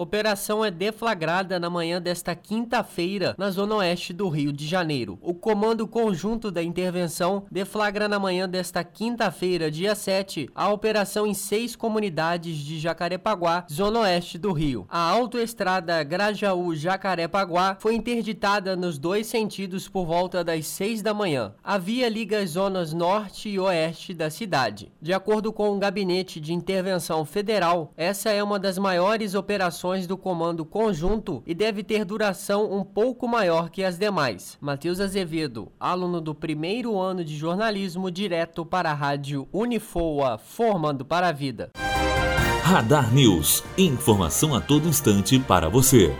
Operação é deflagrada na manhã desta quinta-feira na zona oeste do Rio de Janeiro. O Comando Conjunto da Intervenção deflagra na manhã desta quinta-feira, dia 7, a operação em seis comunidades de Jacarepaguá, zona oeste do Rio. A autoestrada Grajaú-Jacarepaguá foi interditada nos dois sentidos por volta das 6 da manhã. A via liga as zonas norte e oeste da cidade. De acordo com o Gabinete de Intervenção Federal, essa é uma das maiores operações do Comando Conjunto e deve ter duração um pouco maior que as demais. Matheus Azevedo, aluno do primeiro ano de jornalismo, direto para a Rádio Unifoa, formando para a vida. Radar News. Informação a todo instante para você.